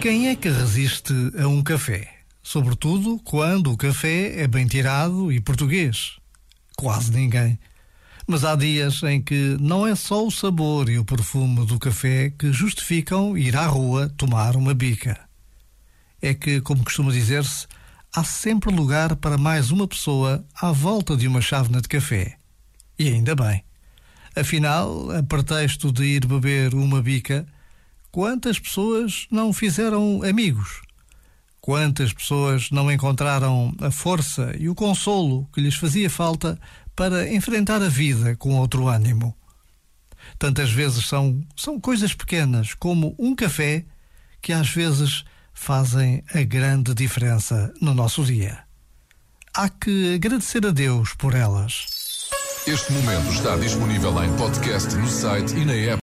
Quem é que resiste a um café? Sobretudo quando o café é bem tirado e português. Quase ninguém. Mas há dias em que não é só o sabor e o perfume do café que justificam ir à rua tomar uma bica. É que, como costuma dizer-se, há sempre lugar para mais uma pessoa à volta de uma chávena de café. E ainda bem. Afinal, a pretexto de ir beber uma bica, quantas pessoas não fizeram amigos? Quantas pessoas não encontraram a força e o consolo que lhes fazia falta para enfrentar a vida com outro ânimo? Tantas vezes são, são coisas pequenas, como um café, que às vezes fazem a grande diferença no nosso dia. Há que agradecer a Deus por elas. Este momento está disponível em podcast no site e na app.